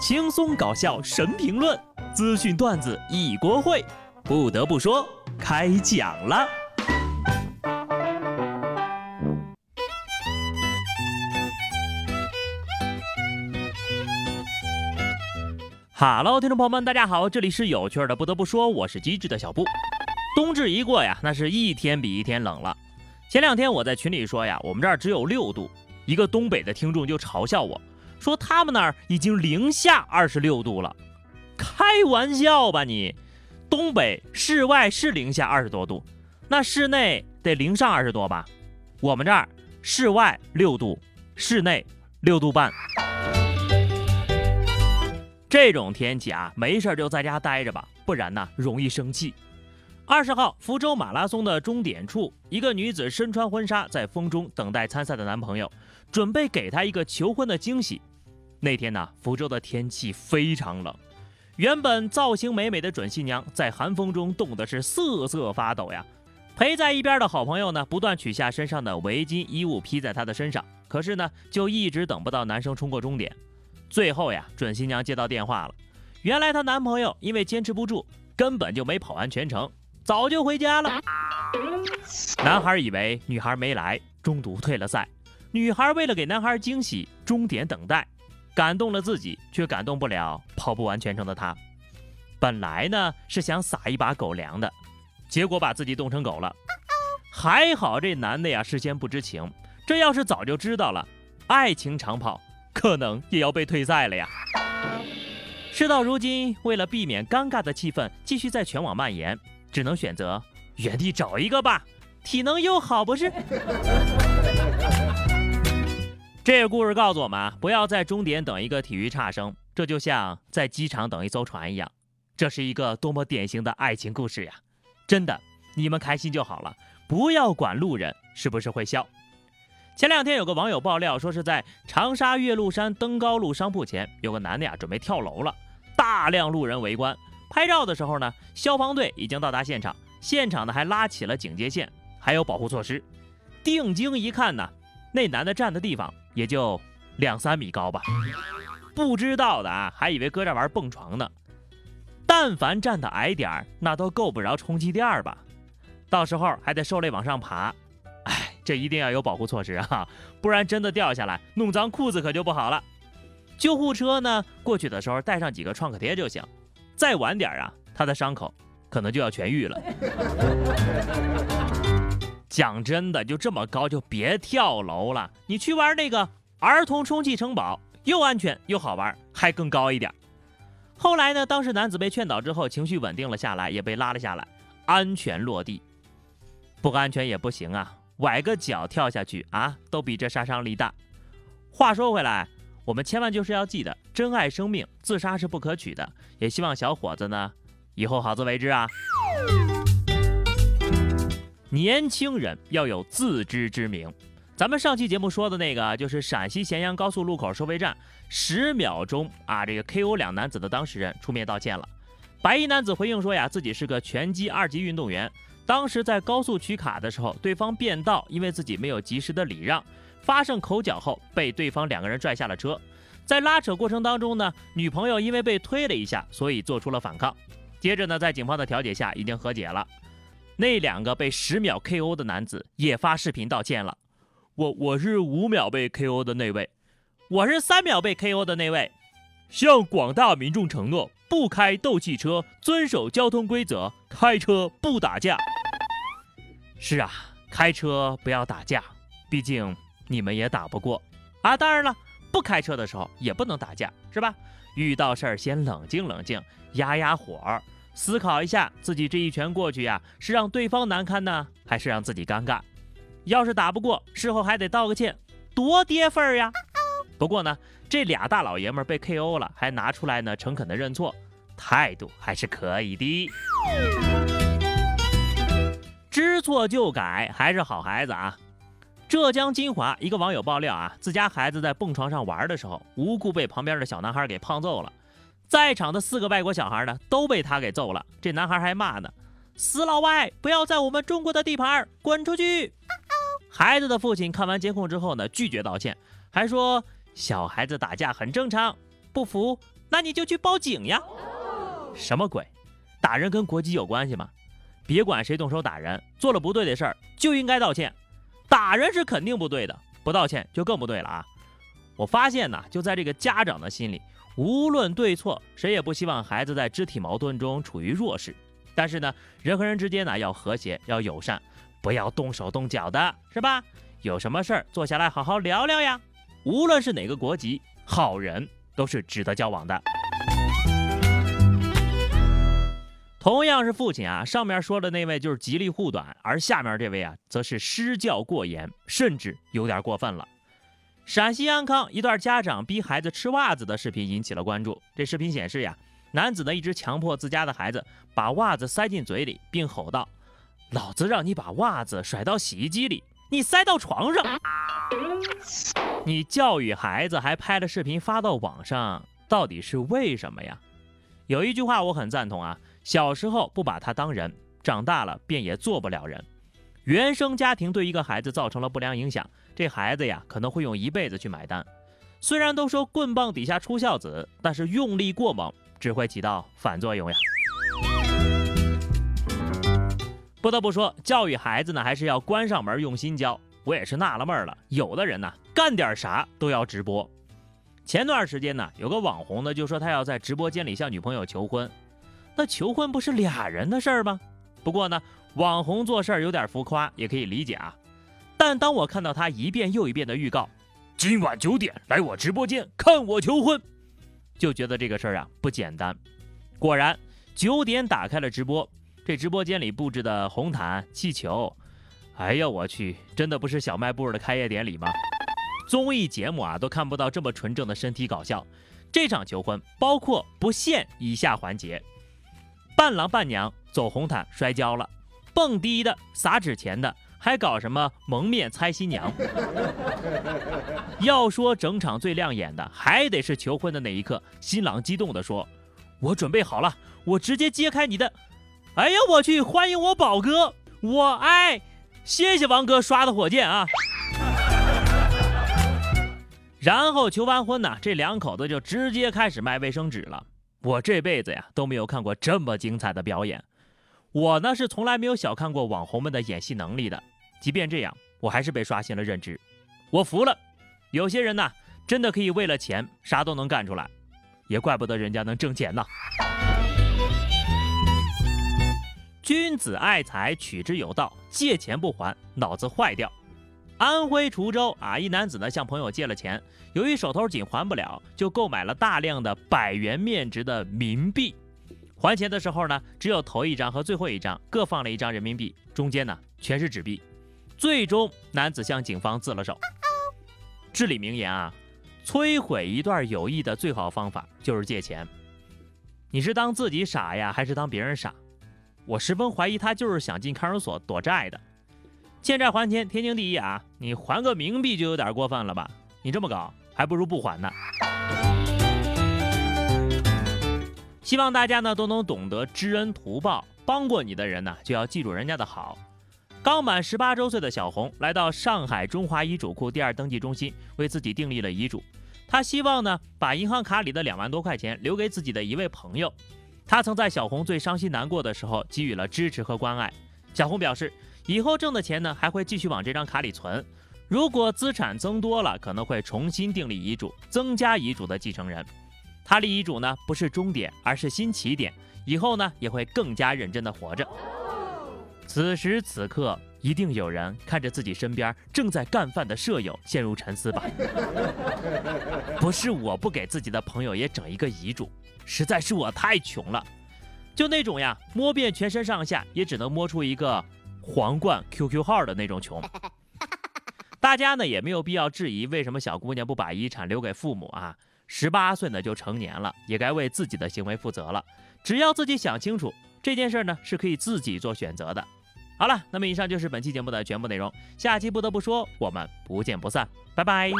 轻松搞笑神评论，资讯段子一锅烩。不得不说，开讲了。哈喽，听众朋友们，大家好，这里是有趣的。不得不说，我是机智的小布。冬至一过呀，那是一天比一天冷了。前两天我在群里说呀，我们这儿只有六度，一个东北的听众就嘲笑我。说他们那儿已经零下二十六度了，开玩笑吧你！东北室外是零下二十多度，那室内得零上二十多吧？我们这儿室外六度，室内六度半。这种天气啊，没事就在家待着吧，不然呢容易生气。二十号，福州马拉松的终点处，一个女子身穿婚纱，在风中等待参赛的男朋友，准备给她一个求婚的惊喜。那天呢，福州的天气非常冷，原本造型美美的准新娘在寒风中冻得是瑟瑟发抖呀。陪在一边的好朋友呢，不断取下身上的围巾衣物披在她的身上，可是呢，就一直等不到男生冲过终点。最后呀，准新娘接到电话了，原来她男朋友因为坚持不住，根本就没跑完全程，早就回家了。男孩以为女孩没来，中途退了赛。女孩为了给男孩惊喜，终点等待。感动了自己，却感动不了跑不完全程的他。本来呢是想撒一把狗粮的，结果把自己冻成狗了。还好这男的呀事先不知情，这要是早就知道了，爱情长跑可能也要被退赛了呀。事到如今，为了避免尴尬的气氛继续在全网蔓延，只能选择原地找一个吧。体能又好不是？这个故事告诉我们，不要在终点等一个体育差生，这就像在机场等一艘船一样。这是一个多么典型的爱情故事呀！真的，你们开心就好了，不要管路人是不是会笑。前两天有个网友爆料说，是在长沙岳麓山登高路商铺前，有个男的呀准备跳楼了，大量路人围观。拍照的时候呢，消防队已经到达现场，现场呢还拉起了警戒线，还有保护措施。定睛一看呢，那男的站的地方。也就两三米高吧，不知道的啊，还以为搁这玩蹦床呢。但凡站的矮点儿，那都够不着充气垫吧？到时候还得受累往上爬。哎，这一定要有保护措施啊，不然真的掉下来，弄脏裤子可就不好了。救护车呢，过去的时候带上几个创可贴就行。再晚点啊，他的伤口可能就要痊愈了。讲真的，就这么高就别跳楼了。你去玩那个儿童充气城堡，又安全又好玩，还更高一点。后来呢，当时男子被劝导之后，情绪稳定了下来，也被拉了下来，安全落地。不安全也不行啊，崴个脚跳下去啊，都比这杀伤力大。话说回来，我们千万就是要记得，珍爱生命，自杀是不可取的。也希望小伙子呢，以后好自为之啊。年轻人要有自知之明。咱们上期节目说的那个，就是陕西咸阳高速路口收费站，十秒钟啊，这个 KO 两男子的当事人出面道歉了。白衣男子回应说呀，自己是个拳击二级运动员，当时在高速取卡的时候，对方变道，因为自己没有及时的礼让，发生口角后，被对方两个人拽下了车。在拉扯过程当中呢，女朋友因为被推了一下，所以做出了反抗。接着呢，在警方的调解下，已经和解了。那两个被十秒 KO 的男子也发视频道歉了。我我是五秒被 KO 的那位，我是三秒被 KO 的那位。向广大民众承诺，不开斗气车，遵守交通规则，开车不打架。是啊，开车不要打架，毕竟你们也打不过啊。当然了，不开车的时候也不能打架，是吧？遇到事儿先冷静冷静，压压火。思考一下，自己这一拳过去呀，是让对方难堪呢，还是让自己尴尬？要是打不过，事后还得道个歉，多跌份儿呀。不过呢，这俩大老爷们被 KO 了，还拿出来呢，诚恳的认错，态度还是可以的。知错就改，还是好孩子啊。浙江金华一个网友爆料啊，自家孩子在蹦床上玩的时候，无故被旁边的小男孩给胖揍了。在场的四个外国小孩呢，都被他给揍了。这男孩还骂呢：“死老外，不要在我们中国的地盘滚出去！”孩子的父亲看完监控之后呢，拒绝道歉，还说小孩子打架很正常。不服，那你就去报警呀！什么鬼？打人跟国籍有关系吗？别管谁动手打人，做了不对的事儿就应该道歉。打人是肯定不对的，不道歉就更不对了啊！我发现呢，就在这个家长的心里，无论对错，谁也不希望孩子在肢体矛盾中处于弱势。但是呢，人和人之间呢要和谐，要友善，不要动手动脚的，是吧？有什么事儿坐下来好好聊聊呀。无论是哪个国籍，好人都是值得交往的。同样是父亲啊，上面说的那位就是极力护短，而下面这位啊，则是施教过严，甚至有点过分了。陕西安康一段家长逼孩子吃袜子的视频引起了关注。这视频显示呀，男子呢一直强迫自家的孩子把袜子塞进嘴里，并吼道：“老子让你把袜子甩到洗衣机里，你塞到床上。”你教育孩子还拍了视频发到网上，到底是为什么呀？有一句话我很赞同啊。小时候不把他当人，长大了便也做不了人。原生家庭对一个孩子造成了不良影响，这孩子呀可能会用一辈子去买单。虽然都说棍棒底下出孝子，但是用力过猛只会起到反作用呀。不得不说，教育孩子呢还是要关上门用心教。我也是纳了闷了，有的人呢干点啥都要直播。前段时间呢，有个网红呢就说他要在直播间里向女朋友求婚。那求婚不是俩人的事儿吗？不过呢，网红做事儿有点浮夸，也可以理解啊。但当我看到他一遍又一遍的预告，今晚九点来我直播间看我求婚，就觉得这个事儿啊不简单。果然，九点打开了直播，这直播间里布置的红毯、气球，哎呀我去，真的不是小卖部的开业典礼吗？综艺节目啊都看不到这么纯正的身体搞笑。这场求婚包括不限以下环节。伴郎伴娘走红毯摔跤了，蹦迪的、撒纸钱的，还搞什么蒙面猜新娘？要说整场最亮眼的，还得是求婚的那一刻，新郎激动地说：“我准备好了，我直接揭开你的。”哎呀，我去！欢迎我宝哥，我爱，谢谢王哥刷的火箭啊！然后求完婚呢，这两口子就直接开始卖卫生纸了。我这辈子呀都没有看过这么精彩的表演，我呢是从来没有小看过网红们的演戏能力的。即便这样，我还是被刷新了认知。我服了，有些人呢真的可以为了钱啥都能干出来，也怪不得人家能挣钱呢。君子爱财，取之有道，借钱不还，脑子坏掉。安徽滁州啊，一男子呢向朋友借了钱，由于手头紧还不了，就购买了大量的百元面值的冥币。还钱的时候呢，只有头一张和最后一张各放了一张人民币，中间呢全是纸币。最终，男子向警方自了首。至理名言啊，摧毁一段友谊的最好方法就是借钱。你是当自己傻呀，还是当别人傻？我十分怀疑他就是想进看守所躲债的。欠债还钱，天经地义啊！你还个冥币就有点过分了吧？你这么搞，还不如不还呢。希望大家呢都能懂得知恩图报，帮过你的人呢就要记住人家的好。刚满十八周岁的小红来到上海中华遗嘱库第二登记中心，为自己订立了遗嘱。她希望呢把银行卡里的两万多块钱留给自己的一位朋友。他曾在小红最伤心难过的时候给予了支持和关爱。小红表示。以后挣的钱呢，还会继续往这张卡里存。如果资产增多了，可能会重新订立遗嘱，增加遗嘱的继承人。他立遗嘱呢，不是终点，而是新起点。以后呢，也会更加认真的活着。此时此刻，一定有人看着自己身边正在干饭的舍友陷入沉思吧？不是我不给自己的朋友也整一个遗嘱，实在是我太穷了。就那种呀，摸遍全身上下也只能摸出一个。皇冠 QQ 号的那种穷，大家呢也没有必要质疑为什么小姑娘不把遗产留给父母啊？十八岁呢就成年了，也该为自己的行为负责了。只要自己想清楚这件事呢，是可以自己做选择的。好了，那么以上就是本期节目的全部内容，下期不得不说，我们不见不散，拜拜。